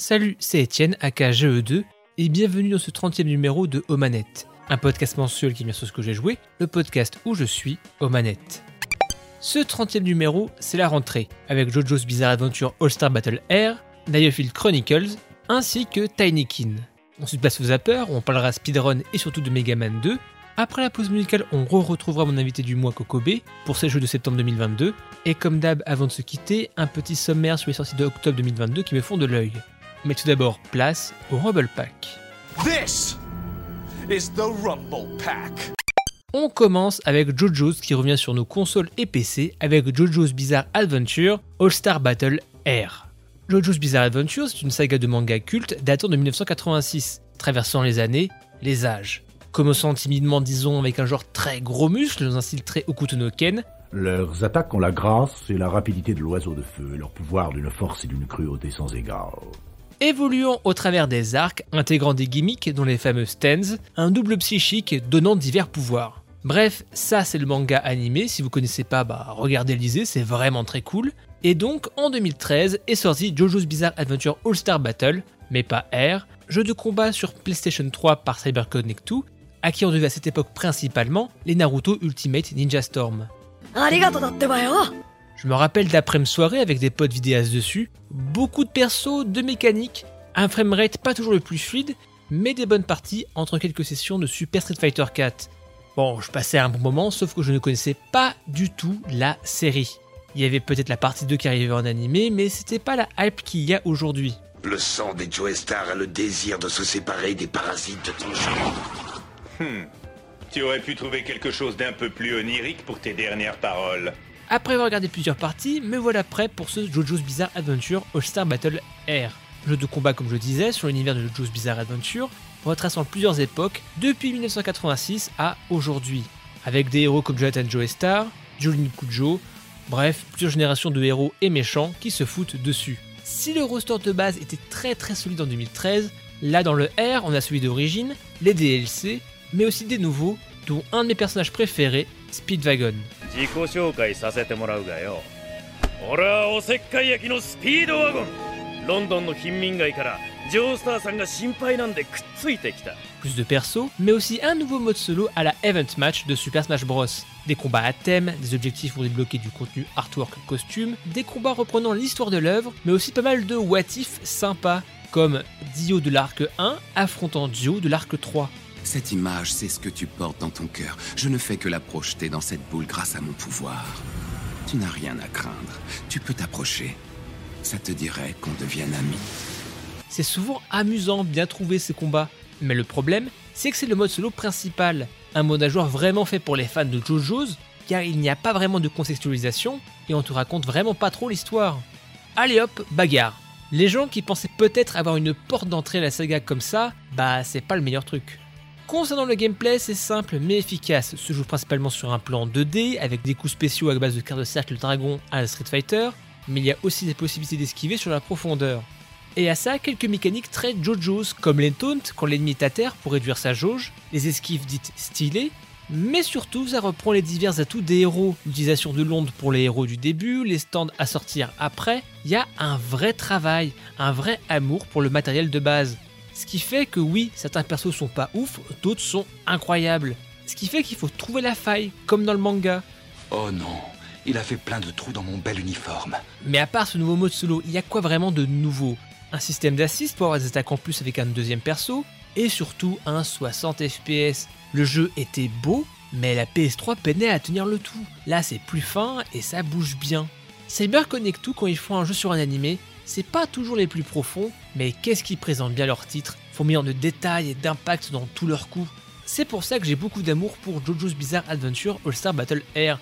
Salut, c'est Étienne, aka GE2, et bienvenue dans ce 30e numéro de Omanette, un podcast mensuel qui vient sur ce que j'ai joué, le podcast où je suis Omanette. Ce 30e numéro, c'est la rentrée, avec JoJo's Bizarre Adventure All-Star Battle Air, Diofield Chronicles, ainsi que Tinykin. Ensuite, place aux zappers, où on parlera speedrun et surtout de Mega Man 2. Après la pause musicale, on re-retrouvera mon invité du mois Kokobé pour ces jeux de septembre 2022. Et comme d'hab, avant de se quitter, un petit sommaire sur les sorties d'octobre 2022 qui me font de l'œil. Mais tout d'abord, place au Rumble Pack. This is the Rumble Pack. On commence avec JoJo's qui revient sur nos consoles et PC avec JoJo's Bizarre Adventure All-Star Battle Air. JoJo's Bizarre Adventure, c'est une saga de manga culte datant de 1986, traversant les années, les âges. Commençant timidement, disons, avec un genre très gros muscle dans un style très Okuto no Ken, Leurs attaques ont la grâce et la rapidité de l'oiseau de feu, et leur pouvoir d'une force et d'une cruauté sans égard. Évoluant au travers des arcs, intégrant des gimmicks dont les fameux stands, un double psychique donnant divers pouvoirs. Bref, ça c'est le manga animé, si vous connaissez pas, bah regardez lisez, c'est vraiment très cool. Et donc en 2013 est sorti JoJo's Bizarre Adventure All-Star Battle, mais pas R, jeu de combat sur PlayStation 3 par CyberConnect 2, à qui on devait à cette époque principalement les Naruto Ultimate Ninja Storm. Je me rappelle d'après-soirée avec des potes vidéastes dessus, beaucoup de persos, de mécaniques, un framerate pas toujours le plus fluide, mais des bonnes parties entre quelques sessions de Super Street Fighter 4. Bon, je passais un bon moment, sauf que je ne connaissais pas du tout la série. Il y avait peut-être la partie 2 qui arrivait en animé, mais c'était pas la hype qu'il y a aujourd'hui. Le sang des Joestar a le désir de se séparer des parasites de ton genre. Hmm. Tu aurais pu trouver quelque chose d'un peu plus onirique pour tes dernières paroles. Après avoir regardé plusieurs parties, me voilà prêt pour ce JoJo's Bizarre Adventure All-Star Battle Air. Jeu de combat comme je disais sur l'univers de JoJo's Bizarre Adventure, retraçant plusieurs époques depuis 1986 à aujourd'hui. Avec des héros comme Jonathan Joestar, Jolene Kujo, bref, plusieurs générations de héros et méchants qui se foutent dessus. Si le roster de base était très très solide en 2013, là dans le R on a celui d'origine, les DLC, mais aussi des nouveaux, dont un de mes personnages préférés, Speedwagon. Plus de persos, mais aussi un nouveau mode solo à la Event Match de Super Smash Bros. Des combats à thème, des objectifs pour débloquer du contenu artwork costume, des combats reprenant l'histoire de l'œuvre, mais aussi pas mal de what if sympas, comme Dio de l'arc 1 affrontant Dio de l'arc 3. Cette image, c'est ce que tu portes dans ton cœur. Je ne fais que la projeter dans cette boule grâce à mon pouvoir. Tu n'as rien à craindre. Tu peux t'approcher. Ça te dirait qu'on devienne amis. C'est souvent amusant bien trouver ces combats, mais le problème, c'est que c'est le mode solo principal, un mode à joueur vraiment fait pour les fans de JoJo's, car il n'y a pas vraiment de contextualisation et on te raconte vraiment pas trop l'histoire. Allez hop, bagarre. Les gens qui pensaient peut-être avoir une porte d'entrée à la saga comme ça, bah c'est pas le meilleur truc. Concernant le gameplay, c'est simple mais efficace. Se joue principalement sur un plan 2D avec des coups spéciaux à base de cartes de cercle dragon à Street Fighter, mais il y a aussi des possibilités d'esquiver sur la profondeur. Et à ça, quelques mécaniques très JoJo's, comme les taunts quand l'ennemi est à terre pour réduire sa jauge, les esquives dites stylées, mais surtout ça reprend les divers atouts des héros, l'utilisation de l'onde pour les héros du début, les stands à sortir après, il y a un vrai travail, un vrai amour pour le matériel de base. Ce qui fait que oui, certains persos sont pas ouf, d'autres sont incroyables. Ce qui fait qu'il faut trouver la faille, comme dans le manga. Oh non, il a fait plein de trous dans mon bel uniforme. Mais à part ce nouveau mode solo, il y a quoi vraiment de nouveau? Un système d'assist pour avoir des attaques en plus avec un deuxième perso, et surtout un 60 FPS. Le jeu était beau, mais la PS3 peinait à tenir le tout. Là c'est plus fin et ça bouge bien. CyberConnect 2 quand ils font un jeu sur un animé, c'est pas toujours les plus profonds, mais qu'est-ce qu'ils présentent bien leurs titres, font millions de détails et d'impact dans tous leurs coups. C'est pour ça que j'ai beaucoup d'amour pour JoJo's Bizarre Adventure All-Star Battle Air.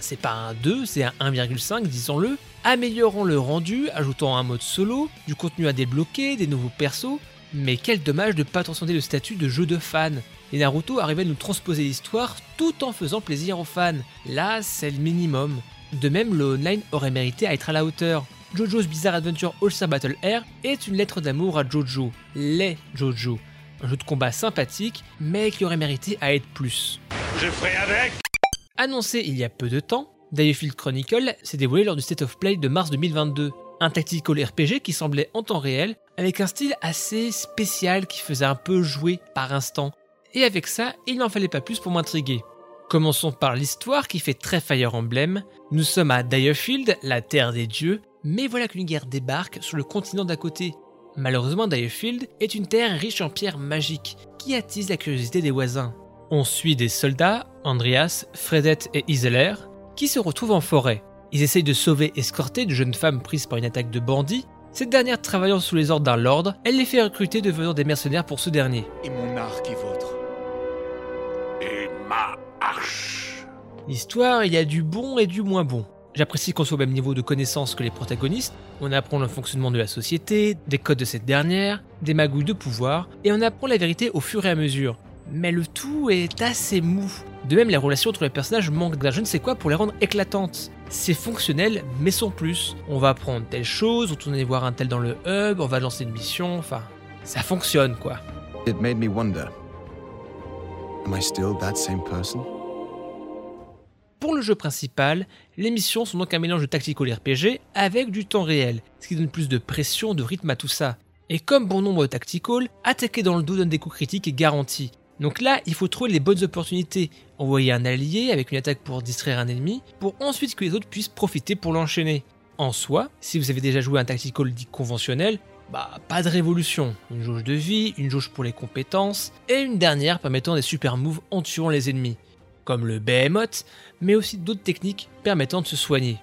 C'est pas un 2, c'est un 1,5, disons-le, améliorant le rendu, ajoutant un mode solo, du contenu à débloquer, des nouveaux persos, mais quel dommage de pas transcender le statut de jeu de fan. Et Naruto arrivait à nous transposer l'histoire tout en faisant plaisir aux fans. Là, c'est le minimum. De même, le online aurait mérité à être à la hauteur. JoJo's Bizarre Adventure All-Star Battle Air est une lettre d'amour à Jojo, les Jojo. Un jeu de combat sympathique, mais qui aurait mérité à être plus. Je ferai avec Annoncé il y a peu de temps, Diofield Chronicle s'est dévoilé lors du State of Play de mars 2022. Un tactical RPG qui semblait en temps réel avec un style assez spécial qui faisait un peu jouer par instant. Et avec ça, il n'en fallait pas plus pour m'intriguer. Commençons par l'histoire qui fait très Fire Emblem. Nous sommes à Direfield, la terre des dieux, mais voilà qu'une guerre débarque sur le continent d'à côté. Malheureusement, Direfield est une terre riche en pierres magiques qui attise la curiosité des voisins. On suit des soldats, Andreas, Fredette et Iseler, qui se retrouvent en forêt. Ils essayent de sauver et escorter de jeunes femmes prises par une attaque de bandits. Cette dernière travaillant sous les ordres d'un lord, elle les fait recruter devenant des mercenaires pour ce dernier. Et mon arc est vôtre. Et ma arche. L'histoire, il y a du bon et du moins bon. J'apprécie qu'on soit au même niveau de connaissance que les protagonistes. On apprend le fonctionnement de la société, des codes de cette dernière, des magouilles de pouvoir, et on apprend la vérité au fur et à mesure. Mais le tout est assez mou. De même, les relations entre les personnages manquent d'un je ne sais quoi pour les rendre éclatantes. C'est fonctionnel, mais sans plus. On va apprendre telle chose, on tourne voir un tel dans le hub, on va lancer une mission, enfin, ça fonctionne quoi. It made me wonder. Am I still that same person? Pour le jeu principal, les missions sont donc un mélange de tactical RPG avec du temps réel, ce qui donne plus de pression, de rythme à tout ça. Et comme bon nombre de tactical, attaquer dans le dos donne des coups critiques est garanti. Donc là, il faut trouver les bonnes opportunités, envoyer un allié avec une attaque pour distraire un ennemi, pour ensuite que les autres puissent profiter pour l'enchaîner. En soi, si vous avez déjà joué un tactical dit conventionnel, bah pas de révolution, une jauge de vie, une jauge pour les compétences, et une dernière permettant des super moves en tuant les ennemis, comme le behemoth, mais aussi d'autres techniques permettant de se soigner.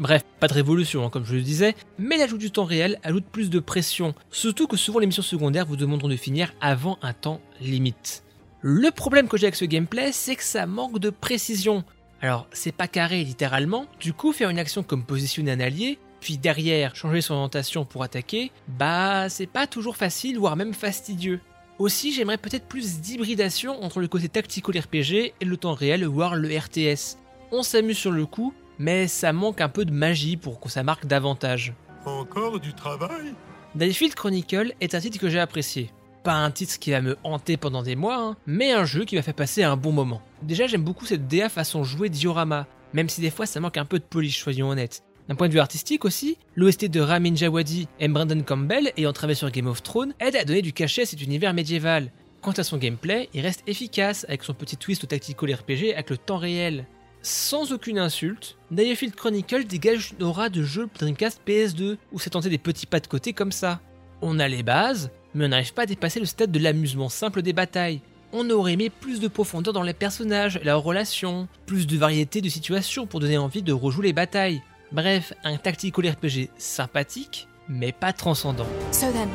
Bref, pas de révolution, hein, comme je le disais, mais l'ajout du temps réel ajoute plus de pression, surtout que souvent les missions secondaires vous demanderont de finir avant un temps limite. Le problème que j'ai avec ce gameplay, c'est que ça manque de précision. Alors, c'est pas carré littéralement, du coup, faire une action comme positionner un allié, puis derrière changer son orientation pour attaquer, bah c'est pas toujours facile, voire même fastidieux. Aussi, j'aimerais peut-être plus d'hybridation entre le côté tactical RPG et le temps réel, voire le RTS. On s'amuse sur le coup, mais ça manque un peu de magie pour que ça marque davantage. Encore du travail? Difield Chronicle est un titre que j'ai apprécié. Pas un titre qui va me hanter pendant des mois, hein, mais un jeu qui va faire passer un bon moment. Déjà, j'aime beaucoup cette DA façon jouer diorama, même si des fois ça manque un peu de polish, soyons honnêtes. D'un point de vue artistique aussi, l'OST de Ramin Djawadi et Brandon Campbell, ayant travaillé sur Game of Thrones, aide à donner du cachet à cet univers médiéval. Quant à son gameplay, il reste efficace avec son petit twist au tactical RPG avec le temps réel. Sans aucune insulte, Diafield Chronicle dégage une aura de jeu Dreamcast PS2 où c'est tenté des petits pas de côté comme ça. On a les bases, mais on n'arrive pas à dépasser le stade de l'amusement simple des batailles. On aurait aimé plus de profondeur dans les personnages, leurs relations, plus de variété de situations pour donner envie de rejouer les batailles. Bref, un tactical RPG sympathique, mais pas transcendant. So then,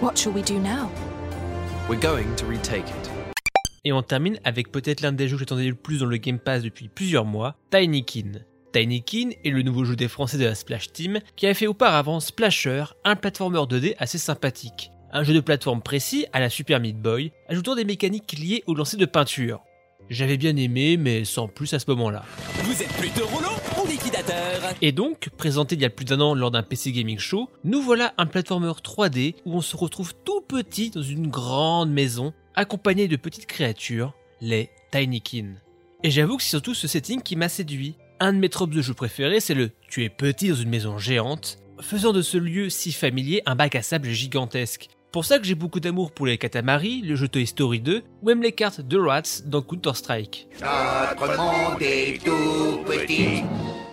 what shall we do now? We're going to retake it. Et on termine avec peut-être l'un des jeux que j'attendais le plus dans le Game Pass depuis plusieurs mois, Tinykin. Tinykin est le nouveau jeu des Français de la Splash Team qui a fait auparavant Splasher, un platformer 2D assez sympathique. Un jeu de plateforme précis à la Super Meat Boy, ajoutant des mécaniques liées au lancer de peinture. J'avais bien aimé, mais sans plus à ce moment-là. Vous êtes plutôt rouleau Et donc, présenté il y a plus d'un an lors d'un PC Gaming Show, nous voilà un platformer 3D où on se retrouve tout petit dans une grande maison, accompagné de petites créatures, les Tinykin. Et j'avoue que c'est surtout ce setting qui m'a séduit. Un de mes tropes de jeu préférés, c'est le tu es petit dans une maison géante, faisant de ce lieu si familier un bac à sable gigantesque. Pour ça que j'ai beaucoup d'amour pour les Katamari, le jeu Toy Story 2, ou même les cartes de Rats dans Counter-Strike.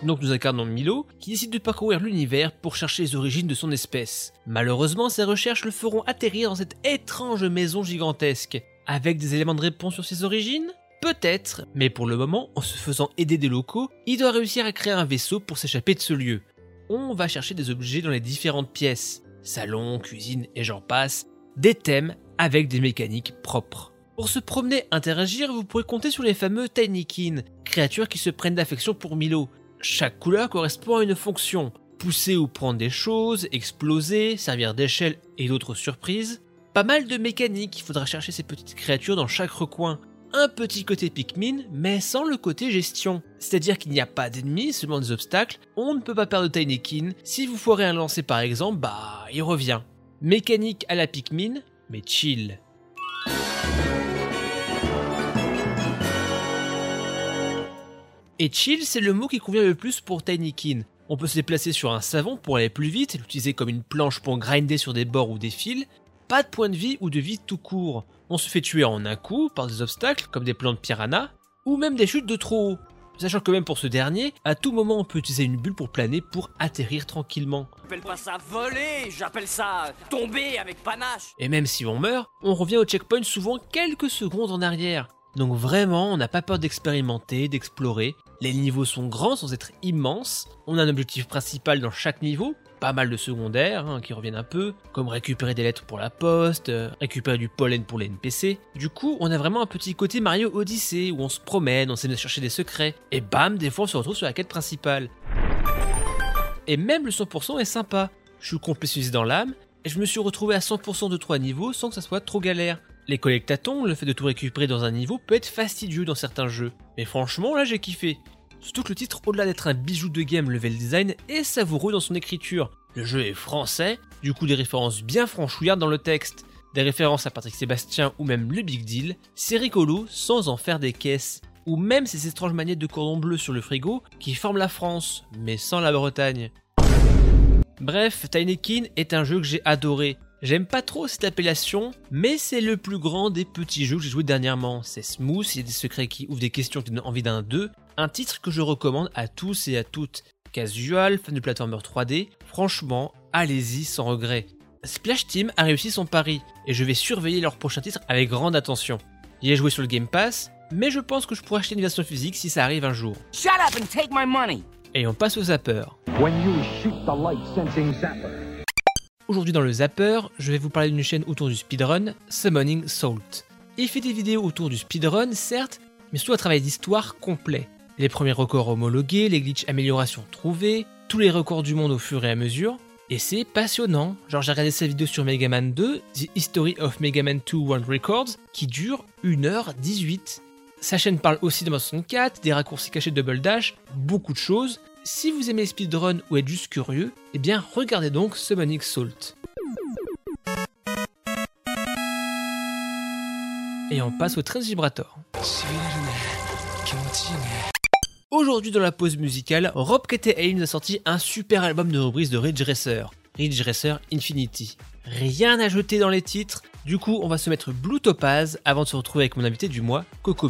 Donc nous incarnons Milo, qui décide de parcourir l'univers pour chercher les origines de son espèce. Malheureusement, ses recherches le feront atterrir dans cette étrange maison gigantesque. Avec des éléments de réponse sur ses origines? Peut-être, mais pour le moment, en se faisant aider des locaux, il doit réussir à créer un vaisseau pour s'échapper de ce lieu. On va chercher des objets dans les différentes pièces, salon, cuisine et j'en passe, des thèmes avec des mécaniques propres. Pour se promener, interagir, vous pourrez compter sur les fameux Tinykin, créatures qui se prennent d'affection pour Milo. Chaque couleur correspond à une fonction. Pousser ou prendre des choses, exploser, servir d'échelle et d'autres surprises. Pas mal de mécaniques, il faudra chercher ces petites créatures dans chaque recoin. Un petit côté Pikmin, mais sans le côté gestion. C'est-à-dire qu'il n'y a pas d'ennemis, seulement des obstacles. On ne peut pas perdre Tinykin. Si vous foirez un lancer par exemple, bah, il revient. Mécanique à la Pikmin, mais chill. Et chill, c'est le mot qui convient le plus pour Tinykin. On peut se déplacer sur un savon pour aller plus vite, l'utiliser comme une planche pour grinder sur des bords ou des fils. Pas de point de vie ou de vie tout court. On se fait tuer en un coup par des obstacles comme des plantes piranha ou même des chutes de trop haut. Sachant que même pour ce dernier, à tout moment on peut utiliser une bulle pour planer pour atterrir tranquillement. J'appelle pas ça voler, j'appelle ça tomber avec panache. Et même si on meurt, on revient au checkpoint souvent quelques secondes en arrière. Donc vraiment, on n'a pas peur d'expérimenter, d'explorer. Les niveaux sont grands sans être immenses. On a un objectif principal dans chaque niveau, pas mal de secondaires hein, qui reviennent un peu, comme récupérer des lettres pour la poste, euh, récupérer du pollen pour les NPC. Du coup, on a vraiment un petit côté Mario Odyssey où on se promène, on de chercher des secrets, et bam, des fois on se retrouve sur la quête principale. Et même le 100% est sympa. Je suis complétionnisé dans l'âme, et je me suis retrouvé à 100% de 3 niveaux sans que ça soit trop galère. Les collectatons, le fait de tout récupérer dans un niveau peut être fastidieux dans certains jeux, mais franchement là j'ai kiffé. Surtout que le titre, au-delà d'être un bijou de game level design, est savoureux dans son écriture. Le jeu est français, du coup des références bien franchouillardes dans le texte, des références à Patrick Sébastien ou même le Big Deal, c'est rigolo sans en faire des caisses. Ou même ces étranges manettes de cordon bleu sur le frigo qui forment la France, mais sans la Bretagne. Bref, Tiny Kin est un jeu que j'ai adoré. J'aime pas trop cette appellation, mais c'est le plus grand des petits jeux que j'ai joué dernièrement. C'est smooth, il y a des secrets qui ouvrent des questions qui donnent envie d'un 2. Un titre que je recommande à tous et à toutes. Casual, fan de platformer 3D, franchement, allez-y sans regret. Splash Team a réussi son pari, et je vais surveiller leur prochain titre avec grande attention. J'y ai joué sur le Game Pass, mais je pense que je pourrais acheter une version physique si ça arrive un jour. Shut up and take my money. Et on passe au zapper. Aujourd'hui dans le zapper, je vais vous parler d'une chaîne autour du speedrun, Summoning Salt. Il fait des vidéos autour du speedrun, certes, mais surtout un travail d'histoire complet. Les premiers records homologués, les glitches améliorations trouvées, tous les records du monde au fur et à mesure. Et c'est passionnant. Genre j'ai regardé sa vidéo sur Mega Man 2, The History of Mega Man 2 World Records, qui dure 1h18. Sa chaîne parle aussi de Mario 64, des raccourcis cachés de Double Dash, beaucoup de choses. Si vous aimez speedrun ou êtes juste curieux, eh bien regardez donc Summoning Salt. Et on passe au 13 Vibrator. Aujourd'hui dans la pause musicale, Rob KT nous a sorti un super album de reprises de Ridge Racer, Ridge Racer Infinity. Rien à jeter dans les titres, du coup on va se mettre Blue Topaz avant de se retrouver avec mon invité du mois, Coco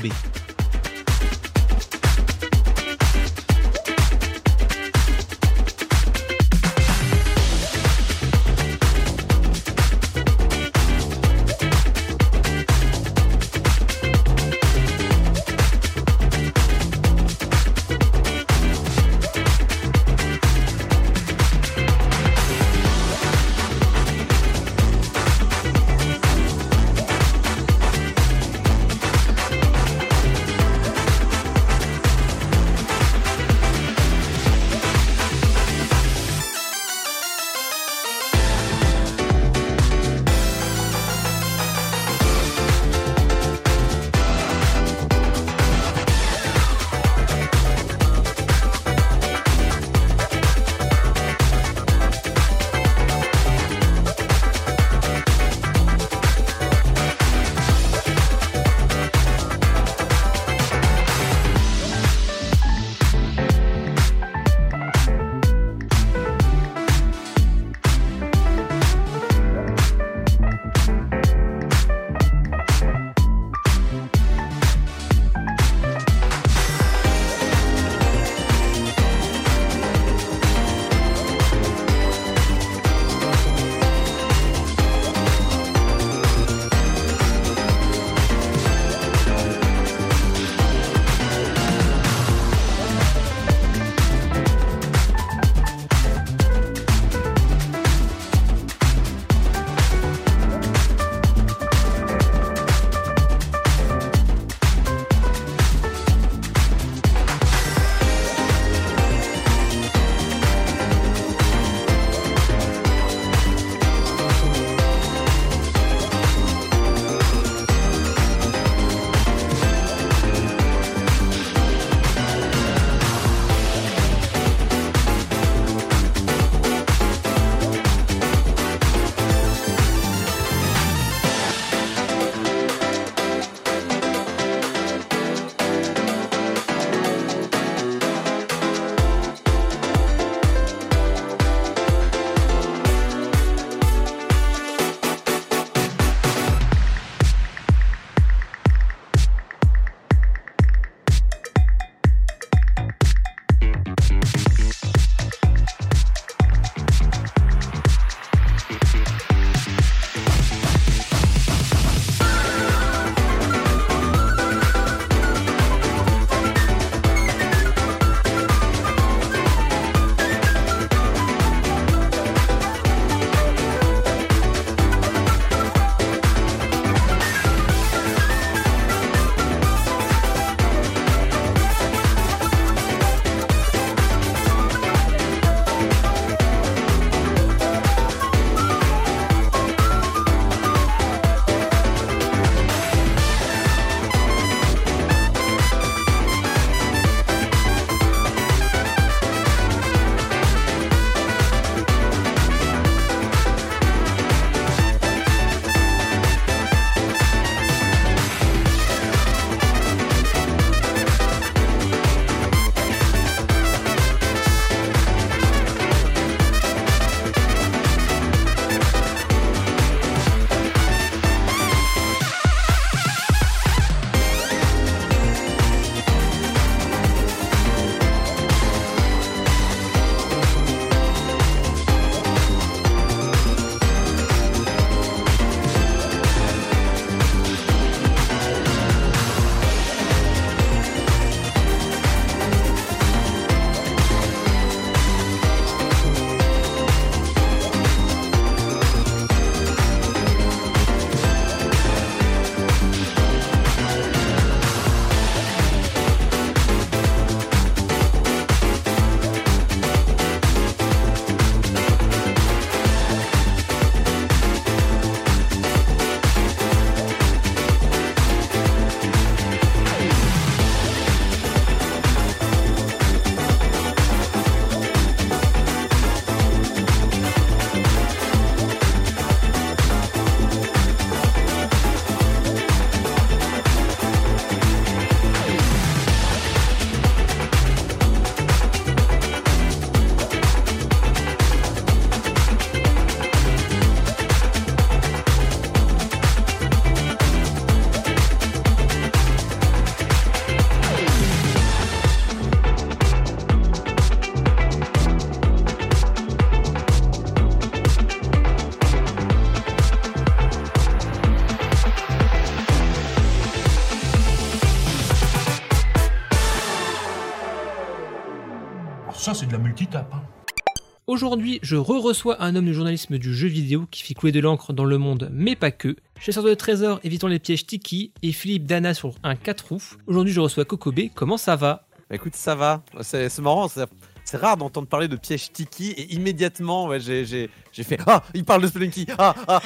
Aujourd'hui, je re-reçois un homme du journalisme du jeu vidéo qui fait couler de l'encre dans le monde, mais pas que. Chasseur de trésors, évitant les pièges Tiki, et Philippe Dana sur un 4 roues. Aujourd'hui, je reçois Kokobe. Comment ça va? Bah écoute, ça va. C'est marrant, c'est c'est rare d'entendre parler de pièges tiki et immédiatement, ouais, j'ai- fait Ah, il parle de Spelunky Ah, ah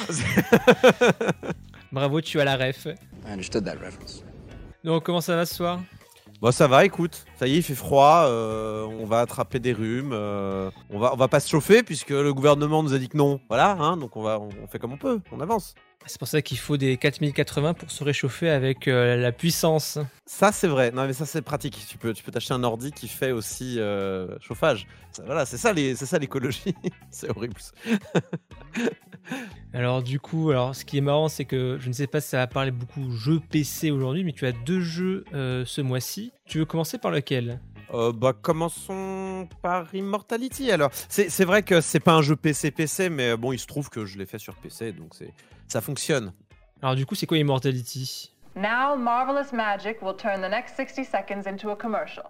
Bravo, tu as la ref. I understood that reference. Donc, comment ça va ce soir? Bon, ça va, écoute. Ça y est, il fait froid. euh, on va attraper des rhumes. euh, on, va, on va pas se chauffer puisque le gouvernement nous a dit que non. Voilà, hein, donc on, va, on, on fait comme on peut. On avance. C'est pour ça qu'il faut des 4080 pour se réchauffer avec euh, la puissance. Ça, c'est vrai. Non, mais ça, c'est pratique. Tu peux tu peux t'acheter un ordi qui fait aussi euh, chauffage. Ça, voilà, c'est ça les- c'est ça l'écologie. c'est horrible. Alors du coup, alors ce qui est marrant, c'est que je ne sais pas si ça va parler beaucoup jeux PC aujourd'hui, mais tu as deux jeux euh, ce mois-ci. Tu veux commencer par lequel? Euh, bah, commençons par Immortality alors. C'est vrai que c'est pas un jeu PC-PC, mais euh, bon, il se trouve que je l'ai fait sur PC, donc c'est ça fonctionne. Alors du coup, c'est quoi Immortality? Now, Marvelous Magic will turn the next 60 seconds into a commercial.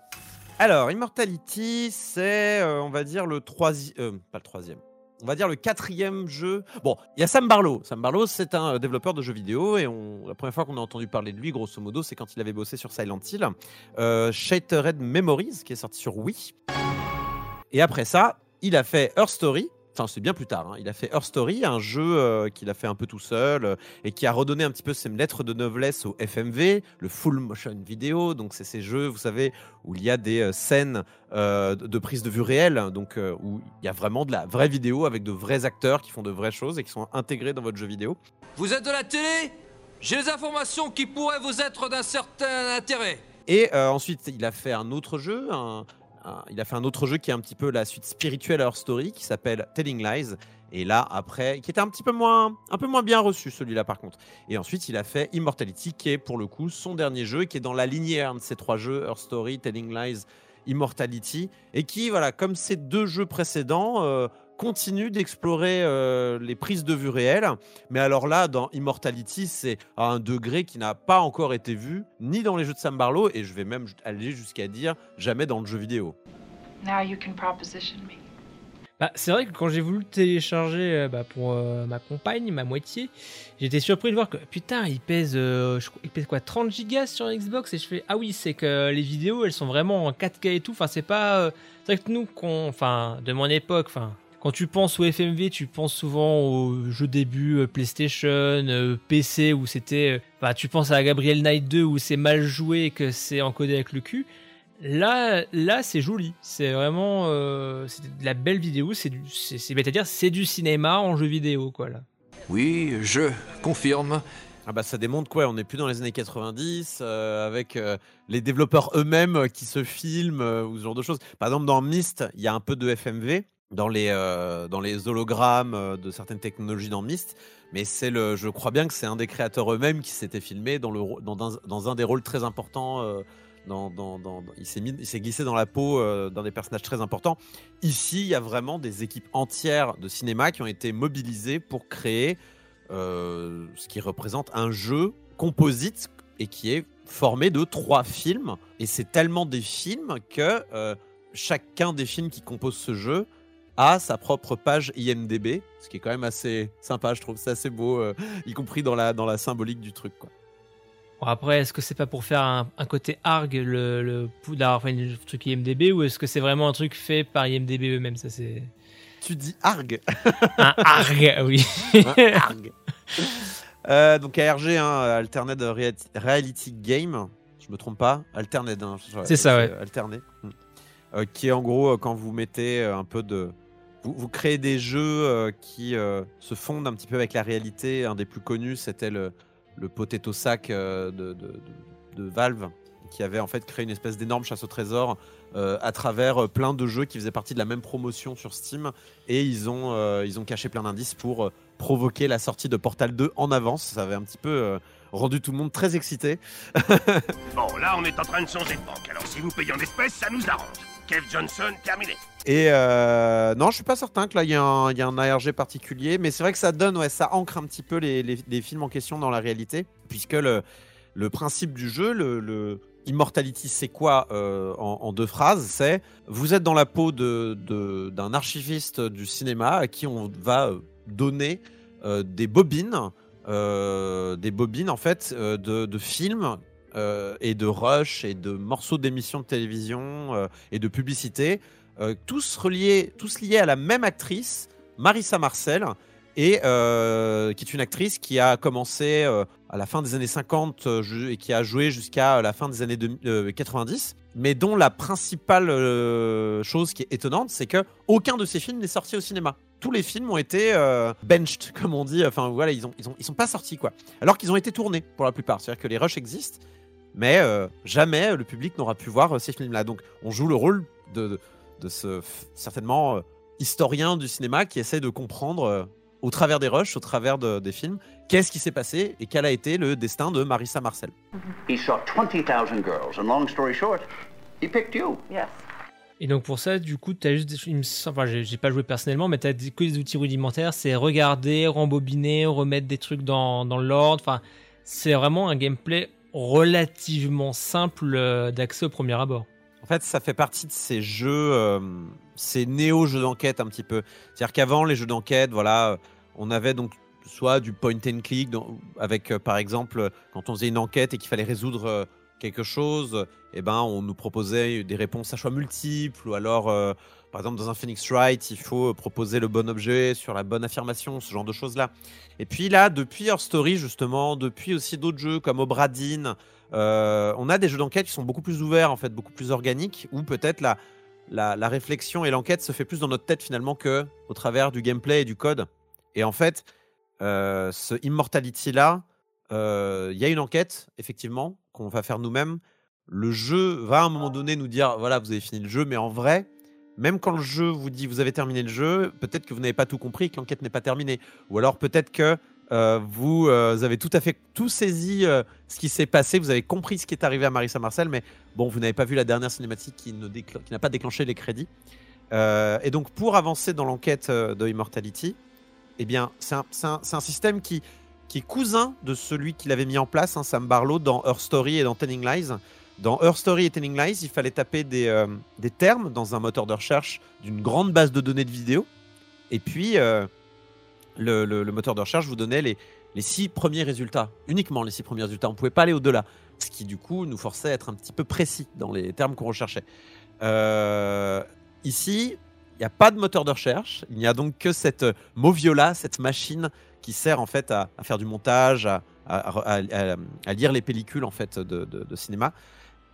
Alors, Immortality, c'est, euh, on va dire, le troisième. euh, pas le troisième. On va dire le quatrième jeu. Bon, il y a Sam Barlow. Sam Barlow, c'est un euh, développeur de jeux vidéo et on, la première fois qu'on a entendu parler de lui, grosso modo, c'est quand il avait bossé sur Silent Hill, euh, Shattered Memories, qui est sorti sur Wii. Et après ça, il a fait Her Story. Enfin, c'est bien plus tard. hein. Il a fait Her Story, un jeu euh, qu'il a fait un peu tout seul euh, et qui a redonné un petit peu ses lettres de noblesse au FMV, le full motion vidéo. Donc, c'est ces jeux, vous savez, où il y a des euh, scènes de prise de vue réelle, donc euh, où il y a vraiment de la vraie vidéo avec de vrais acteurs qui font de vraies choses et qui sont intégrés dans votre jeu vidéo. Vous êtes de la télé? J'ai des informations qui pourraient vous être d'un certain intérêt. Et ensuite, il a fait un autre jeu. un- il a fait un autre jeu qui est un petit peu la suite spirituelle à Her Story, qui s'appelle Telling Lies. Et là, après, qui était un petit peu moins, un peu moins bien reçu, celui-là, par contre. Et ensuite, il a fait Immortality, qui est pour le coup son dernier jeu, qui est dans la lignée de ces trois jeux, Her Story, Telling Lies, Immortality, et qui, voilà, comme ces deux jeux précédents, euh, continue d'explorer euh, les prises de vue réelles. Mais alors là, dans Immortality, c'est à un degré qui n'a pas encore été vu, ni dans les jeux de Sam Barlow, et je vais même aller jusqu'à dire jamais dans le jeu vidéo. Now you can proposition me. Bah, c'est vrai que quand j'ai voulu le télécharger euh, bah, pour euh, ma compagne, ma moitié, j'étais surpris de voir que putain, il pèse, euh, je il pèse quoi, 30 gigas sur Xbox? Et je fais ah oui, c'est que les vidéos elles sont vraiment en 4K et tout. Enfin, c'est pas. euh, c'est vrai que nous, qu'on- enfin, de mon époque, enfin. Quand tu penses au FMV, tu penses souvent aux jeux début euh, PlayStation, euh, PC où c'était. euh, Enfin, tu penses à Gabriel Knight 2 où c'est mal joué et que c'est encodé avec le cul. Là, là, c'est joli. C'est vraiment, euh, c'est de la belle vidéo. C'est du, c'est, c'est bête à dire, c'est du cinéma en jeu vidéo, quoi. Là. Oui, je confirme. Ah bah ça démontre quoi On n'est plus dans les années 90 euh, avec euh, les développeurs eux-mêmes qui se filment euh, ou ce genre de choses. Par exemple, dans Myst, il y a un peu de FMV dans les euh, dans les hologrammes euh, de certaines technologies dans Myst, mais le, je crois bien que c'est un des créateurs eux-mêmes qui s'était filmé dans le dans, dans un des rôles très importants. euh, dans, dans- il s'est glissé dans la peau euh, d'un des personnages très importants. Ici, il y a vraiment des équipes entières de cinéma qui ont été mobilisées pour créer ce qui représente un jeu composite et qui est formé de trois films. Et c'est tellement des films que chacun des films qui composent ce jeu a sa propre page IMDB, ce qui est quand même assez sympa, je trouve c'est assez beau, euh, y compris dans la, dans la symbolique du truc. Quoi. Bon, après, est-ce que c'est pas pour faire un, un côté arg le, le fait un truc IMDB ou est-ce que c'est vraiment un truc fait par IMDB eux-mêmes Ça c'est. Tu dis arg Un arg, oui. Un arg. Euh, donc ARG, hein, Alternate Reality- Game, je me trompe pas, Alternate. hein, C'est ça, ouais. Alterné. Hmm. Euh, qui est en gros euh, quand vous mettez euh, un peu de. Vous, créez des jeux qui se fondent un petit peu avec la réalité. Un des plus connus, c'était le, le Potato euh, de, Valve, qui avait en fait créé une espèce d'énorme chasse au trésor à travers plein de jeux qui faisaient partie de la même promotion sur Steam. Et ils ont, ils ont caché plein d'indices pour provoquer la sortie de Portal 2 en avance. Ça avait un petit peu rendu tout le monde très excité. Bon, là, on est en train de changer de banque, alors si vous payez en espèces, ça nous arrange. Kev Johnson, terminé. Et euh, non, je suis pas certain que là il y, a un- ARG particulier, mais c'est vrai que ça donne, ouais, ça ancre un petit peu les, films en question dans la réalité, puisque le, principe du jeu, le, Immortality, c'est quoi euh, en, deux phrases? C'est vous êtes dans la peau de- de- d'un archiviste du cinéma à qui on va euh, donner des bobines, des bobines en fait de films euh, et de rush et de morceaux d'émissions de télévision euh, et de publicité, euh, tous reliés, tous liés à la même actrice, Marissa Marcel, et qui est une actrice qui a commencé à la fin des années 50 euh, ju- et qui a joué jusqu'à la fin des années deux- euh, 90, mais dont la principale chose qui est étonnante, c'est que aucun de ces films n'est sorti au cinéma. Tous les films ont été benched, comme on dit. Enfin voilà, ils ont, ils ils sont pas sortis quoi. Alors qu'ils ont été tournés pour la plupart. C'est-à-dire que les rushs existent, mais euh, jamais le public n'aura pu voir euh, ces films-là. Donc on joue le rôle de, de, de ce certainement euh, historien du cinéma qui essaie de comprendre euh, au travers des rushs, au travers de- des films, qu'est-ce qui s'est passé et quel a été le destin de Marissa Marcel. He saw 20,000 girls, and long story short, he picked you. Yes. Et donc pour ça, du coup, juste, il me semble- enfin, j'ai j'ai pas joué personnellement, mais t'as des- que des outils rudimentaires, c'est regarder, rembobiner, remettre des trucs dans, dans l'ordre. Enfin, c'est vraiment un gameplay relativement simple euh, d'accès au premier abord. En fait, ça fait partie de ces jeux, euh, ces néo-jeux d'enquête un petit peu. C'est-à-dire qu'avant, les jeux d'enquête, voilà, euh, on avait donc soit du point and click, avec par exemple, quand on faisait une enquête et qu'il fallait résoudre quelque chose, eh ben, on nous proposait des réponses à choix multiples, ou alors, euh, par exemple, dans un Phoenix Wright, il faut proposer le bon objet sur la bonne affirmation, ce genre de choses-là. Et puis là, depuis Her Story, justement, depuis aussi d'autres jeux comme Obradine, euh, on a des jeux d'enquête qui sont beaucoup plus ouverts, en fait, beaucoup plus organiques, où peut-être la, la, réflexion et l'enquête se fait plus dans notre tête finalement que au travers du gameplay et du code. Et en fait, euh, ce Immortality-là, euh, il y a une enquête, effectivement, qu'on va faire nous-mêmes. Le jeu va à un moment donné nous dire, voilà, vous avez fini le jeu, mais en vrai, même quand le jeu vous dit, vous avez terminé le jeu, peut-être que vous n'avez pas tout compris, que l'enquête n'est pas terminée. Ou alors peut-être que euh, vous, euh, avez tout à fait tout saisi euh, ce qui s'est passé, vous avez compris ce qui est arrivé à Marissa Marcel, mais bon, vous n'avez pas vu la dernière cinématique qui n'a pas déclenché les crédits. Et donc, pour avancer dans l'enquête de Immortality, eh bien, c'est un système qui, qui est cousin de celui qu'il avait mis en place, hein, Sam Barlow, dans Her Story et dans Telling Lies. Dans Her Story et Telling Lies, il fallait taper des, euh, des termes dans un moteur de recherche d'une grande base de données de vidéos. Et puis, euh, le, moteur de recherche vous donnait les, les six premiers résultats, uniquement les six premiers résultats. On ne pouvait pas aller au-delà, ce qui du coup nous forçait à être un petit peu précis dans les termes qu'on recherchait. Euh, ici, il n'y a pas de moteur de recherche, il n'y a donc que cette Moviola, cette machine qui sert en fait à, faire du montage, à, lire les pellicules en fait de, cinéma.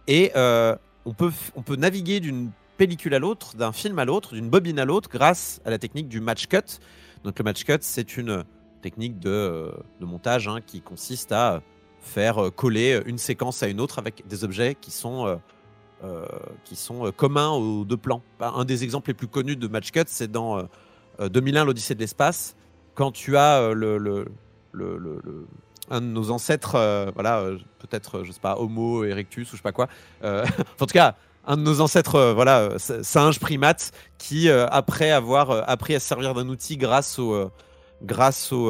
Et euh, on, peut, on peut naviguer d'une pellicule à l'autre, d'un film à l'autre, d'une bobine à l'autre, grâce à la technique du match cut. Donc le match cut, c'est une technique de, euh, de montage hein, qui consiste à faire euh, coller une séquence à une autre avec des objets qui sont, qui sont communs aux deux plans. Bah, Un des exemples les plus connus de match cut, c'est dans euh, euh, 2001, l'Odyssée de l'espace, quand tu as euh, le, le- le- un de nos ancêtres, euh, voilà, euh, peut-être, je sais pas, Homo erectus ou je sais pas quoi. en tout cas, un de nos ancêtres, voilà, singes qui après avoir appris à se servir d'un outil grâce au, grâce au,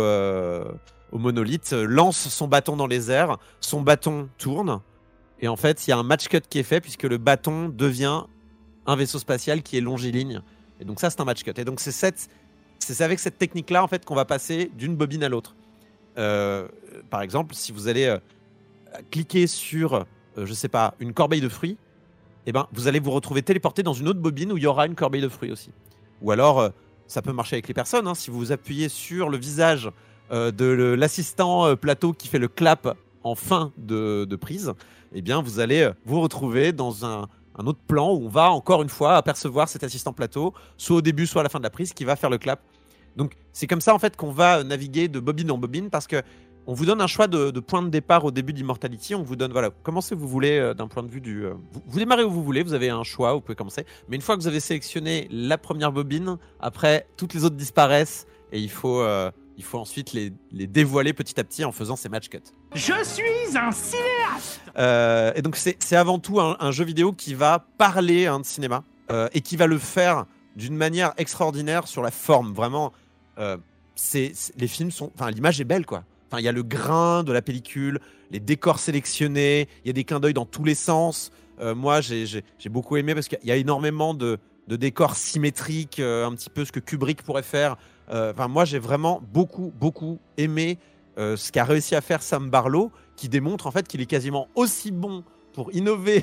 monolithe, lance son bâton dans les airs, son bâton tourne, et en fait, il y a un match cut qui est fait puisque le bâton devient un vaisseau spatial qui est longiligne. Et donc ça, c'est un match cut. Et donc c'est cette, c'est avec cette technique-là en fait qu'on va passer d'une bobine à l'autre. Euh, par exemple, si vous allez euh, cliquer sur, euh, je sais pas, une corbeille de fruits, eh ben, vous allez vous retrouver téléporté dans une autre bobine où il y aura une corbeille de fruits aussi. Ou alors, ça peut marcher avec les personnes. hein, si vous appuyez sur le visage de l'assistant plateau qui fait le clap en fin de, prise, eh bien, vous allez vous retrouver dans un, un autre plan où on va encore une fois apercevoir cet assistant plateau, soit au début, soit à la fin de la prise, qui va faire le clap. Donc, c'est comme ça en fait qu'on va euh, naviguer de bobine en bobine parce que on vous donne un choix de, de point de départ au début d'Immortality. On vous donne, voilà, commencez où vous voulez euh, d'un point de vue du. euh, vous, vous démarrez où vous voulez, vous avez un choix, vous pouvez commencer. Mais une fois que vous avez sélectionné la première bobine, après, toutes les autres disparaissent et il faut, euh, il faut ensuite les, les dévoiler petit à petit en faisant ces match cuts. Je suis un cinéaste et donc, c'est c'est avant tout un, un jeu vidéo qui va parler hein, de cinéma et qui va le faire d'une manière extraordinaire sur la forme. Vraiment, euh, c'est les films sont. Enfin, l'image est belle, quoi. Enfin, il y a le grain de la pellicule, les décors sélectionnés, il y a des clins d'œil dans tous les sens. Euh, moi, j'ai beaucoup aimé parce qu'il y a énormément de, de décors symétriques, euh, un petit peu ce que Kubrick pourrait faire. Enfin, moi, j'ai vraiment beaucoup, beaucoup aimé ce qu'a réussi à faire Sam Barlow, qui démontre en fait qu'il est quasiment aussi bon pour innover,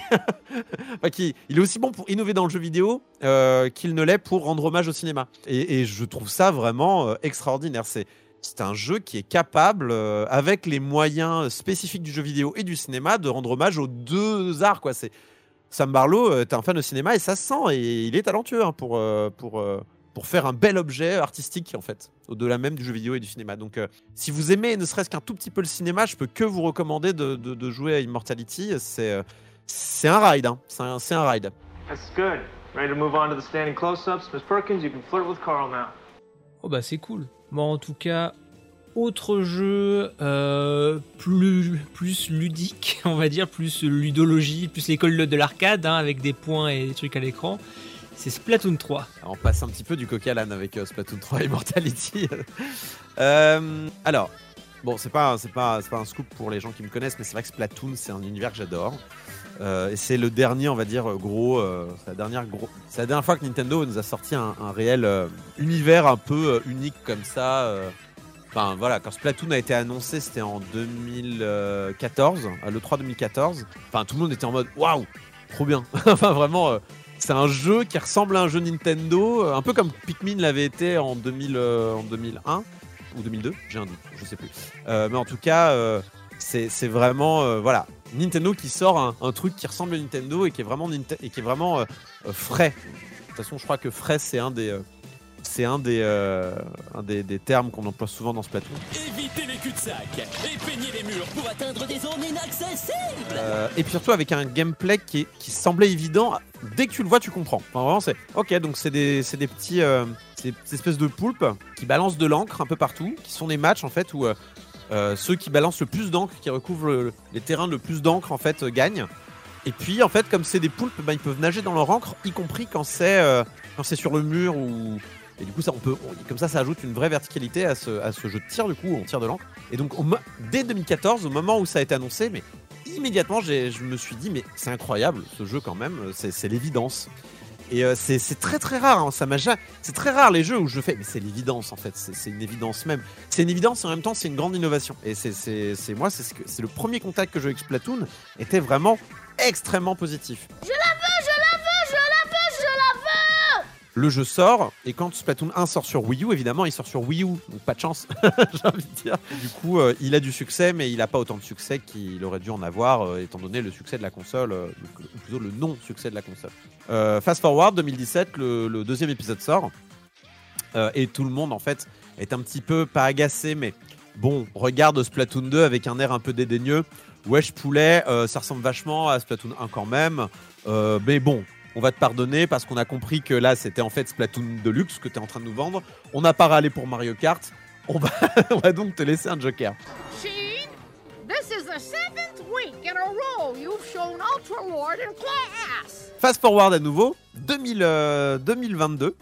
il est aussi bon pour innover dans le jeu vidéo euh, qu'il ne l'est pour rendre hommage au cinéma. Et, je trouve ça vraiment euh, extraordinaire. C'est c'est un jeu qui est capable, euh, avec les moyens spécifiques du jeu vidéo et du cinéma, de rendre hommage aux deux arts. Sam Barlow, t'es un fan de cinéma et ça se sent. Et il est talentueux hein, pour, pour, pour faire un bel objet artistique, en fait, au-delà même du jeu vidéo et du cinéma. Donc, euh, si vous aimez ne serait-ce qu'un tout petit peu le cinéma, je peux que vous recommander de, de- de jouer à Immortality. C'est euh, c'est un ride. hein. C'est un, c'est un ride. That's good. Ready to move on to the standing close-ups? Miss Perkins, you can flirt with Carl now. Oh bah c'est cool. Bon en tout cas, autre jeu euh, plus, plus ludique, on va dire, plus ludologie, plus l'école de l'arcade, hein, avec des points et des trucs à l'écran, c'est Splatoon 3. Alors, on passe un petit peu du coq à l'âne avec euh, Splatoon 3 Immortality. Euh, alors, bon, c'est pas, pas, pas un scoop pour les gens qui me connaissent, mais c'est vrai que Splatoon, c'est un univers que j'adore. Euh, et c'est le dernier, on va dire, gros. euh, c'est la dernière. C'est la dernière fois que Nintendo nous a sorti un, un réel univers un peu unique comme ça. Enfin voilà, quand Splatoon a été annoncé, c'était en 2014, euh, le 3 2014. Enfin, tout le monde était en mode waouh, trop bien. enfin vraiment, c'est un jeu qui ressemble à un jeu Nintendo, euh, un peu comme Pikmin l'avait été en 2000, euh, 2001 ou 2002, j'ai un doute, je sais plus. Euh, mais en tout cas, c'est vraiment voilà Nintendo qui sort un, truc qui ressemble à Nintendo et qui est vraiment et qui est vraiment frais. De toute façon, je crois que frais c'est un des c'est un des des, termes qu'on emploie souvent dans Splatoon. Évitez les cul-de-sac et peignez les murs pour atteindre des. Euh, et puis surtout avec un gameplay qui, qui semblait évident. Dès que tu le vois, tu comprends. Enfin, vraiment, c'est ok. Donc c'est des, c'est des petits, euh, espèces de poulpes qui balancent de l'encre un peu partout, qui sont des matchs en fait où euh, euh, ceux qui balancent le plus d'encre, qui recouvrent le- les terrains le plus d'encre en fait euh, gagnent. Et puis en fait, comme c'est des poulpes, ben, ils peuvent nager dans leur encre, y compris quand c'est euh, sur le mur ou et du coup, ça, on peut, comme ça, ça ajoute une vraie verticalité à ce, à ce jeu de tir, du coup, on tire de l'encre. Et donc, dès 2014, au moment où ça a été annoncé, mais immédiatement, je me suis dit, mais c'est incroyable, ce jeu quand même, c'est c'est l'évidence. Et euh, c'est très très rare, hein, ça m'a C'est très rare les jeux où je fais, mais c'est l'évidence en fait, c'est une évidence même. C'est une évidence et en même temps c'est une grande innovation. Et c'est- moi, c'est ce le premier contact que j'ai avec Splatoon, était vraiment extrêmement positif. Je la veux, je la veux, je la veux, je la le jeu sort et quand Splatoon 1 sort sur Wii U, évidemment, il sort sur Wii U, donc pas de chance, j'ai envie de dire. Du coup, euh, il a du succès, mais il n'a pas autant de succès qu'il aurait dû en avoir, euh, étant donné le succès de la console, euh, ou plutôt le non-succès de la console. Fast forward 2017, le, le deuxième épisode sort et tout le monde en fait est un petit peu pas agacé, mais bon, regarde Splatoon 2 avec un air un peu dédaigneux. Wesh poulet, ça ressemble vachement à Splatoon 1 quand même, mais bon, on va te pardonner parce qu'on a compris que là c'était en fait Splatoon Deluxe que tu es en train de nous vendre. On n'a pas râlé pour Mario Kart. On va, on va donc te laisser un joker. Sheen, this is the seventh week in a row you've shown ultra ward in class. Fast forward à nouveau, 2000, euh, 2022,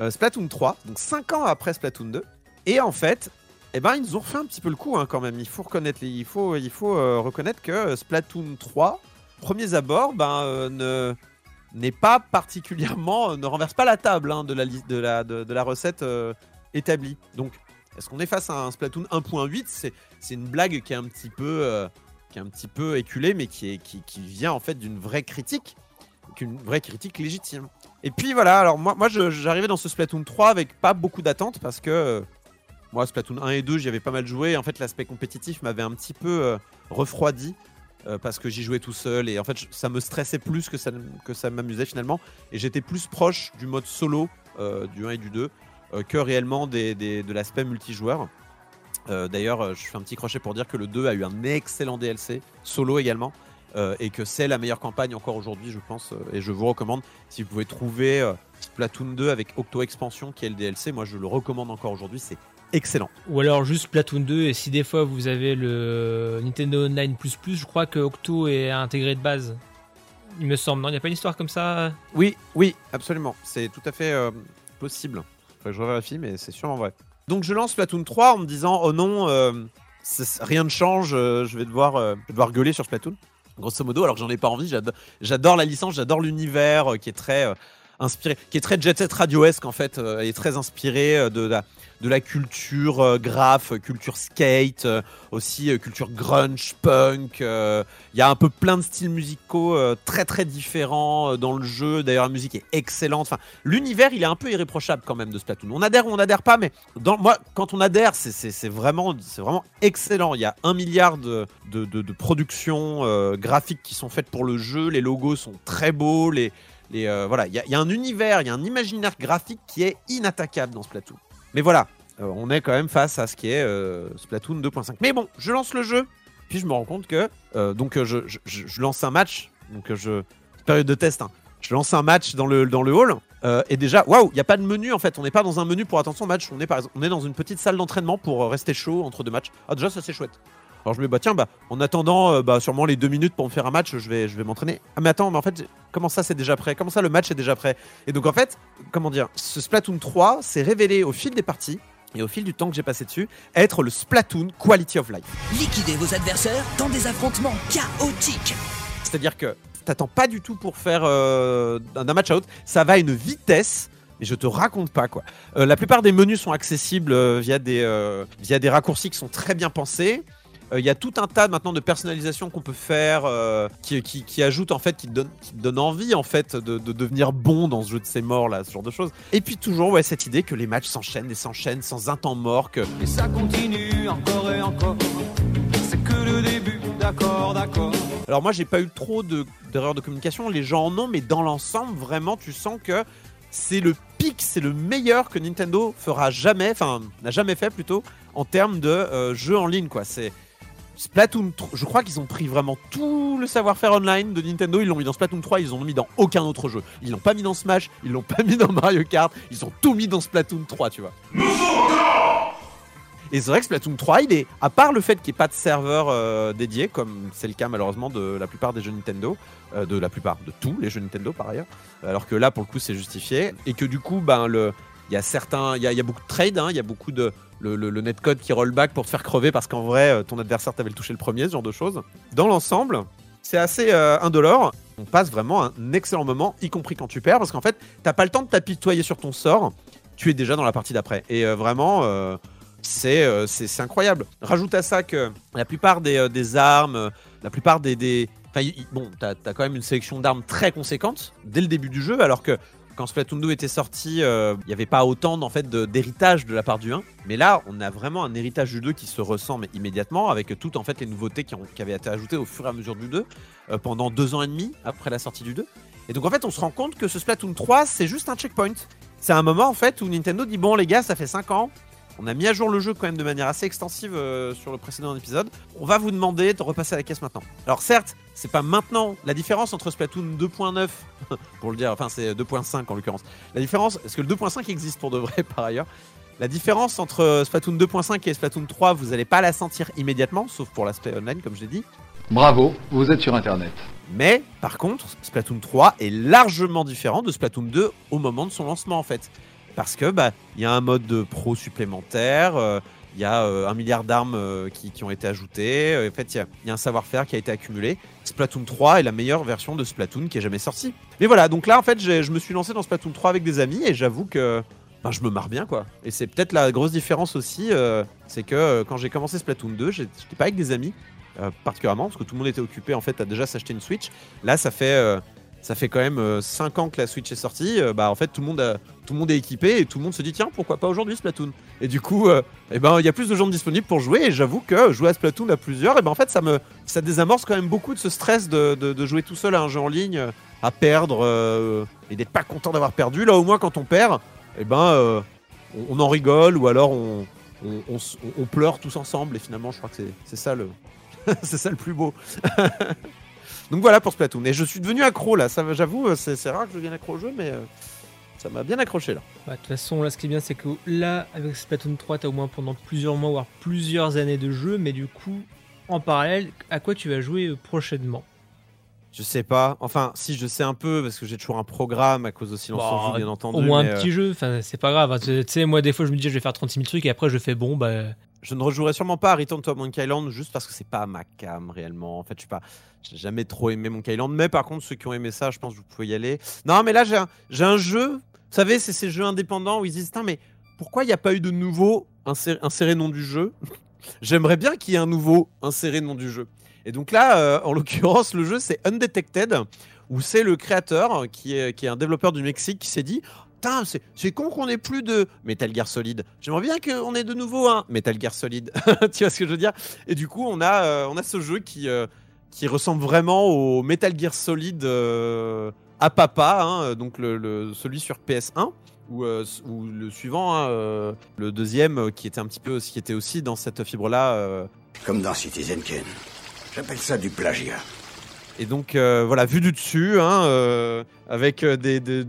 euh, Splatoon 3, donc 5 ans après Splatoon 2. Et en fait, eh ben, ils nous ont refait un petit peu le coup hein, quand même. Il faut reconnaître, il faut, il faut euh, reconnaître que Splatoon 3, premiers abords, ben, ne n'est pas particulièrement, euh, ne renverse pas la table hein, de, la, de, la, de, la recette euh, établie. Donc, est-ce qu'on est face à un Splatoon 1.8 C'est une blague qui est un petit peu, euh, qui est un petit peu éculée, mais qui, est, qui, qui vient en fait d'une vraie critique qu'une vraie critique légitime. Et puis voilà, alors moi, moi j'arrivais dans ce Splatoon 3 avec pas beaucoup d'attentes parce que moi Splatoon 1 et 2 j'y avais pas mal joué. En fait l'aspect compétitif m'avait un petit peu refroidi euh, parce que j'y jouais tout seul et en fait ça me stressait plus que ça, que ça m'amusait finalement. Et j'étais plus proche du mode solo euh, du 1 et du 2 euh, que réellement des, des- de l'aspect multijoueur. D'ailleurs, je fais un petit crochet pour dire que le 2 a eu un excellent DLC, solo également, et que c'est la meilleure campagne encore aujourd'hui, je pense. et je vous recommande, si vous pouvez trouver Splatoon 2 avec Octo Expansion, qui est le DLC, moi je le recommande encore aujourd'hui, c'est excellent. Ou alors juste Splatoon 2, et si des fois vous avez le Nintendo Online, je crois que Octo est intégré de base. Il me semble, non Il n'y a pas une histoire comme ça? Oui, oui, absolument. C'est tout à fait euh, possible. Faudrait que je vérifie, mais c'est sûrement vrai. Donc je lance Splatoon 3 en me disant, oh non, euh, rien ne change. euh, je vais devoir, je vais devoir gueuler sur Splatoon. Grosso modo, alors que j'en ai pas envie. j'ado- J'adore la licence, j'adore l'univers qui est très inspiré, qui est très Jet Set Radio-esque en fait, euh, et très inspiré euh, de la, de la culture euh, graph, culture skate, euh, aussi euh, culture grunge, punk. euh, Il y a un peu plein de styles musicaux très très différents dans le jeu. D'ailleurs, la musique est excellente. L'univers, il est un peu irréprochable quand même de Splatoon. On adhère ou on n'adhère pas, mais quand on adhère, c'est- vraiment, excellent. Il y a un milliard de, productions graphiques qui sont faites pour le jeu. Les logos sont très beaux. Voilà, il y, y a un univers, il y a un imaginaire graphique qui est inattaquable dans Splatoon. Mais voilà, euh, on est quand même face à ce qui est euh, Splatoon 2.5. Mais bon, je lance le jeu, puis je me rends compte que euh, donc je, lance un match, donc je période de test. hein. Je lance un match dans le dans le hall et déjà waouh, il y a pas de menu en fait. On n'est pas dans un menu pour attention match. On est par on est dans une petite salle d'entraînement pour rester chaud entre deux matchs. Ah déjà ça c'est chouette. Alors je me dis bah tiens bah en attendant euh, bah sûrement les deux minutes pour me faire un match, je vais je vais m'entraîner. Ah mais attends mais en fait comment ça c'est déjà prêt? Comment ça le match est déjà prêt? Et donc en fait comment dire ce Splatoon 3 s'est révélé au fil des parties et au fil du temps que j'ai passé dessus être le Splatoon Quality of Life. Liquidez vos adversaires dans des affrontements chaotiques. C'est-à-dire que t'attends pas du tout pour faire euh, d'un match à l'autre. Ça va à une vitesse. Mais je te raconte pas quoi. Euh, la plupart des menus sont accessibles euh, via, des, euh, via des raccourcis qui sont très bien pensés. Euh, Il y a tout un tas maintenant de personnalisation qu'on peut faire euh, qui, qui, en fait, qui te donne, qui te envie en fait de, de devenir bon dans ce jeu de ces morts là, ce genre de choses. Et puis toujours ouais cette idée que les matchs s'enchaînent et s'enchaînent sans un temps mort, que Et ça continue encore et encore. C'est que le début, d'accord, d'accord. Alors moi j'ai pas eu trop de- d'erreurs de, communication, les gens en ont, mais dans l'ensemble vraiment tu sens que c'est le pic, c'est le meilleur que Nintendo fera jamais, enfin n'a jamais fait plutôt en termes de euh, jeux en ligne quoi. C'est Splatoon 3, je crois qu'ils ont pris vraiment tout le savoir-faire online de Nintendo, ils l'ont mis dans Splatoon 3, ils l'ont mis dans aucun autre jeu. Ils l'ont pas mis dans Smash, ils l'ont pas mis dans Mario Kart, ils ont tout mis dans Splatoon 3, tu vois. Et c'est vrai que Splatoon 3, il est, à part le fait qu'il n'y ait pas de serveur euh, dédié, comme c'est le cas malheureusement de la plupart des jeux Nintendo, euh, de la plupart, de tous les jeux Nintendo par ailleurs, alors que là pour le coup c'est justifié, et que du coup, ben, le, il y a certains, il y a, beaucoup de trade, hein, il y a beaucoup de le, le- netcode qui rollback pour te faire crever parce qu'en vrai euh, ton adversaire t'avait le touché le premier, ce genre de choses. Dans l'ensemble, c'est assez euh, indolore. On passe vraiment un excellent moment, y compris quand tu perds, parce qu'en fait, t'as pas le temps de t'apitoyer sur ton sort. Tu es déjà dans la partie d'après. Et euh, vraiment, c'est incroyable. Rajoute à ça que la plupart des, des armes, la plupart des. des... Enfin, bon, t'as as quand même une sélection d'armes très conséquente dès le début du jeu, alors que quand Splatoon 2 était sorti, euh, il n'y avait pas autant en d'héritage de, la part du 1. Mais là, on a vraiment un héritage du 2 qui se ressent mais immédiatement avec toutes en fait les nouveautés qui avaient été ajoutées au fur et à mesure du 2 euh, pendant deux ans et demi après la sortie du 2. Et donc en fait, on se rend compte que ce Splatoon 3, c'est juste un checkpoint. C'est un moment en fait où Nintendo dit bon les gars, ça fait 5 ans. On a mis à jour le jeu quand même de manière assez extensive euh, sur le précédent épisode. On va vous demander de repasser à la caisse maintenant. Alors certes, c'est pas maintenant. La différence entre Splatoon 2.9, pour le dire, enfin c'est 2.5 en l'occurrence. La différence, parce que le 2.5 existe pour de vrai par ailleurs. La différence entre Splatoon 2.5 et Splatoon 3, vous n'allez pas la sentir immédiatement, sauf pour l'aspect online, comme je l'ai dit. Bravo, vous êtes sur Internet. Mais par contre, Splatoon 3 est largement différent de Splatoon 2 au moment de son lancement en fait. Parce que bah il y a un mode de pro supplémentaire, euh, il y a euh, un milliard d'armes euh, qui, qui ont été ajoutées, en fait il y a- un savoir-faire qui a été accumulé. Splatoon 3 est la meilleure version de Splatoon qui est jamais sortie. Mais voilà, donc là en fait je me suis lancé dans Splatoon 3 avec des amis et j'avoue que ben, je me marre bien quoi. Et c'est peut-être la grosse différence aussi, c'est que quand j'ai commencé Splatoon 2, j'ai- j'étais pas avec des amis particulièrement parce que tout le monde était occupé en fait à déjà s'acheter une Switch. Là ça fait ça fait quand même 5 ans que la Switch est sortie. euh, bah en fait tout le monde a- tout le monde est équipé et tout le monde se dit tiens pourquoi pas aujourd'hui Splatoon? Et du coup euh, eh ben il y a plus de gens disponibles pour jouer et j'avoue que jouer à Splatoon à plusieurs et ben en fait ça me ça désamorce quand même beaucoup de ce stress de, jouer tout seul à un jeu en ligne euh, à perdre euh, et d'être pas content d'avoir perdu. Là au moins quand on perd et ben euh, on, en rigole ou alors on, pleure tous ensemble et finalement je crois que c'est ça le c'est ça le plus beau. Donc voilà pour Splatoon. Et je suis devenu accro là, ça, j'avoue, euh, c'est c'est rare que je devienne accro au jeu, mais euh, ça m'a bien accroché là. Bah, De toute façon, là, ce qui est bien, c'est que là, avec Splatoon 3, t'as au moins pendant plusieurs mois, voire plusieurs années de jeu, mais du coup, en parallèle, à quoi tu vas jouer euh, prochainement? Je sais pas. Enfin, si je sais un peu parce que j'ai toujours un programme à cause de Silence on Bah, bien entendu. Au moins un euh, petit jeu, enfin, c'est pas grave. Tu tu sais, moi, des fois, je me dis, je vais faire 36 000 trucs et après, je fais bon, bah. Je ne rejouerai sûrement pas à Return to Monkey Island juste parce que c'est pas ma cam réellement. En fait, je suis pas, j'ai jamais trop aimé Monkey Island, mais par contre ceux qui ont aimé ça, je pense que vous pouvez y aller. Non, mais là j'ai un, j'ai un jeu. Vous savez, c'est ces jeux indépendants où ils disent mais pourquoi il n'y a pas eu de nouveau inséré, inséré nom du jeu? J'aimerais bien qu'il y ait un nouveau inséré nom du jeu. Et donc là, euh, en l'occurrence, le jeu c'est Undetected, où c'est le créateur qui est, qui est un développeur du Mexique qui s'est dit Putain, c'est, con qu'on ait plus de Metal Gear Solid. J'aimerais bien qu'on ait de nouveau un Metal Gear Solid. tu vois ce que je veux dire? Et du coup, on a, euh, on a ce jeu qui, euh, qui ressemble vraiment au Metal Gear Solid à papa, hein, donc le, celui sur PS1. Ou, le suivant, hein, le deuxième, qui était un petit peu, qui était aussi dans cette fibre-là. Comme dans Citizen Kane. J'appelle ça du plagiat. et donc euh, voilà, vu du dessus, hein, euh, avec euh, des, des-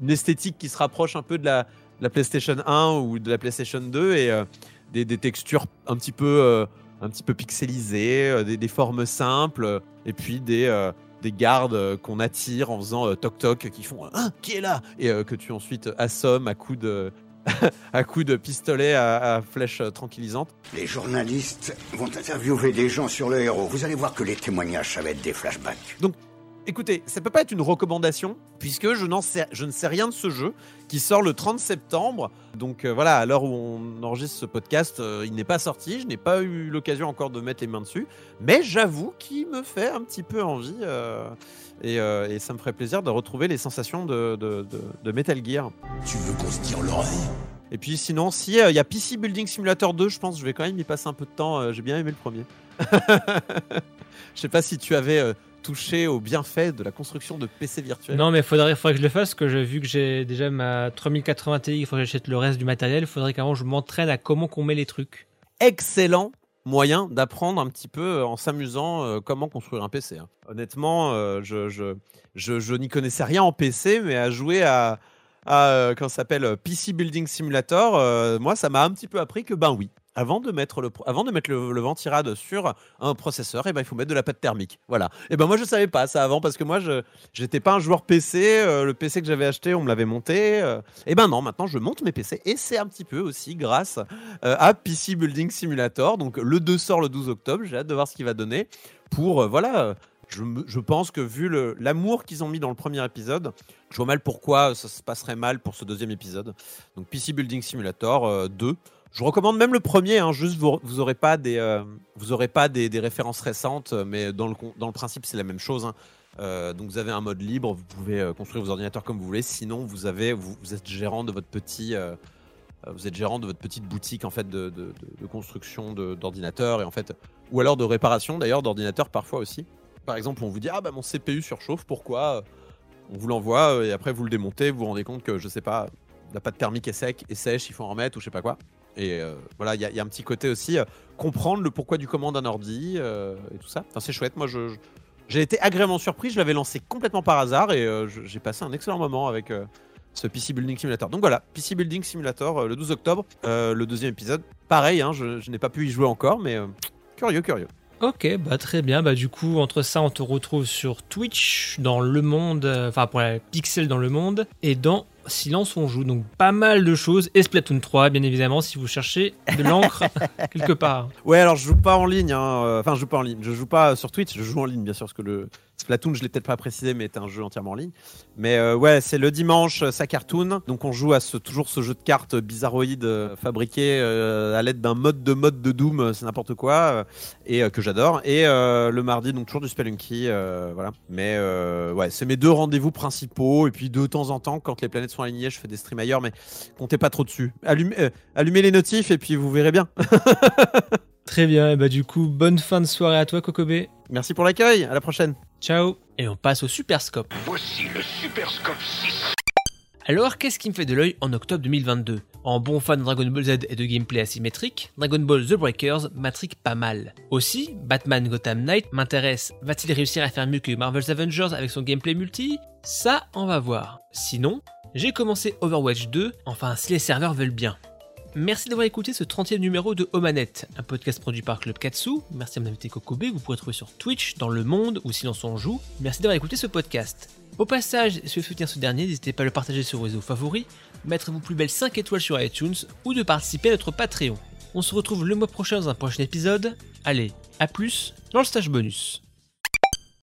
une esthétique qui se rapproche un peu de la, PlayStation 1 ou de la PlayStation 2 et des, des textures un petit peu, un petit peu pixelisées, des, formes simples, et puis des, des gardes qu'on attire en faisant toc toc, qui font Hein, qui est là? Et que tu ensuite assommes à coups de à coups de pistolet à, à flèche euh, tranquillisante. Les journalistes vont interviewer des gens sur le héros. Vous allez voir que les témoignages, ça va être des flashbacks. Donc, écoutez, ça peut pas être une recommandation, puisque je, n'en sais, je ne sais rien de ce jeu, qui sort le 30 septembre. Donc euh, voilà, à l'heure où on enregistre ce podcast, euh, il n'est pas sorti, je n'ai pas eu l'occasion encore de mettre les mains dessus, mais j'avoue qu'il me fait un petit peu envie, euh, et, euh, et ça me ferait plaisir de retrouver les sensations de, de- de- de Metal Gear. Tu veux qu'on se tire l'oreille? Et puis sinon, si euh, y a PC Building Simulator 2, je pense que je vais quand même y passer un peu de temps, euh, j'ai bien aimé le premier. Je sais pas si tu avais euh, touché aux bienfaits de la construction de PC virtuels. Non, mais faudrait, faudrait que je le fasse, que j'ai vu que j'ai déjà ma 3080 Ti, il faut que j'achète le reste du matériel. Il faudrait qu'avant je m'entraîne à comment qu'on met les trucs. excellent moyen d'apprendre un petit peu euh, en s'amusant euh, comment construire un PC. hein. Honnêtement, euh, je, je, je, je n'y connaissais rien en PC, mais à jouer à, à ça s'appelle PC Building Simulator, moi, ça m'a un petit peu appris que ben oui. Avant de mettre le, avant de mettre le, le ventirad sur un processeur, et ben, il faut mettre de la pâte thermique. Voilà. Et ben moi je savais pas ça avant parce que moi je j'étais pas un joueur PC. euh, le PC que j'avais acheté, on me l'avait monté. euh, et ben non, maintenant je monte mes PC et c'est un petit peu aussi grâce euh, à PC Building Simulator. Donc le 2 sort le 12 octobre. J'ai hâte de voir ce qu'il va donner. Pour voilà, je, je pense que vu l'amour qu'ils ont mis dans le premier épisode, je vois mal pourquoi ça se passerait mal pour ce deuxième épisode. Donc PC Building Simulator euh, 2. Je recommande même le premier, hein, juste vous, vous aurez pas des, euh, aurez pas des, références récentes, mais dans le, principe c'est la même chose. hein. Euh, donc vous avez un mode libre, vous pouvez euh, construire vos ordinateurs comme vous voulez. Sinon vous êtes gérant de votre petit, vous êtes gérant de votre petite boutique en fait de, construction d'ordinateurs et en fait, ou alors de réparation d'ailleurs d'ordinateurs parfois aussi. Par exemple, on vous dit ah bah mon CPU surchauffe, pourquoi? On vous l'envoie et après vous le démontez, vous vous rendez compte que je sais pas, la pâte thermique est sec, est sèche, il faut en remettre ou je sais pas quoi. Et euh, voilà, il y, a- un petit côté aussi euh, comprendre le pourquoi du comment d'un ordi euh, et tout ça. Enfin, c'est chouette. Moi, je, j'ai été agréablement surpris. Je l'avais lancé complètement par hasard et j'ai passé un excellent moment avec ce PC Building Simulator. Donc voilà, PC Building Simulator le 12 octobre, le deuxième épisode. Pareil, hein, je, n'ai pas pu y jouer encore, mais curieux, curieux. Ok, bah très bien. Bah du coup, entre ça, on te retrouve sur Twitch, dans Le Monde, enfin pour la Pixel dans Le Monde, et dans Silence on joue. Donc pas mal de choses. Et Splatoon 3, bien évidemment, si vous cherchez de l'encre quelque part. Ouais, alors je joue pas en ligne. hein, Enfin, je joue pas en ligne. Je joue pas sur Twitch. Je joue en ligne, bien sûr, parce que le Splatoon, je l'ai peut-être pas précisé, mais est un jeu entièrement en ligne. Mais euh, ouais, c'est le dimanche, euh, ça cartoon. Donc on joue à ce, toujours ce jeu de cartes bizarroïde euh, fabriqué euh, à l'aide d'un mode de mode de Doom, c'est n'importe quoi, et que j'adore. Et le mardi, donc toujours du Spelunky, voilà. Mais ouais, c'est mes deux rendez-vous principaux. Et puis de temps en temps, quand les planètes sont alignées, je fais des streams ailleurs, mais comptez pas trop dessus. Allumez, allumez les notifs et puis vous verrez bien. Très bien. Et bah du coup, bonne fin de soirée à toi, Kokobé. Merci pour l'accueil. À la prochaine. Ciao. Et on passe au Super Scope. Voici le Super Scope 6. Alors, qu'est-ce qui me fait de l'œil en octobre 2022 En bon fan de Dragon Ball Z et de gameplay asymétrique, Dragon Ball The Breakers m'intrigue pas mal. Aussi, Batman Gotham Knight m'intéresse. Va-t-il réussir à faire mieux que Marvel's Avengers avec son gameplay multi? Ça, on va voir. Sinon, j'ai commencé Overwatch 2, enfin si les serveurs veulent bien. Merci d'avoir écouté ce 30e numéro de Omanette, un podcast produit par Club Katsu. Merci à mon invité Kokobe, que vous pourrez trouver sur Twitch, dans Le Monde ou Silence on joue. Merci d'avoir écouté ce podcast. Au passage, si vous soutenir ce dernier, n'hésitez pas à le partager sur vos réseaux favoris, mettre vos plus belles 5 étoiles sur iTunes ou de participer à notre Patreon. On se retrouve le mois prochain dans un prochain épisode. Allez, à plus dans le stage bonus.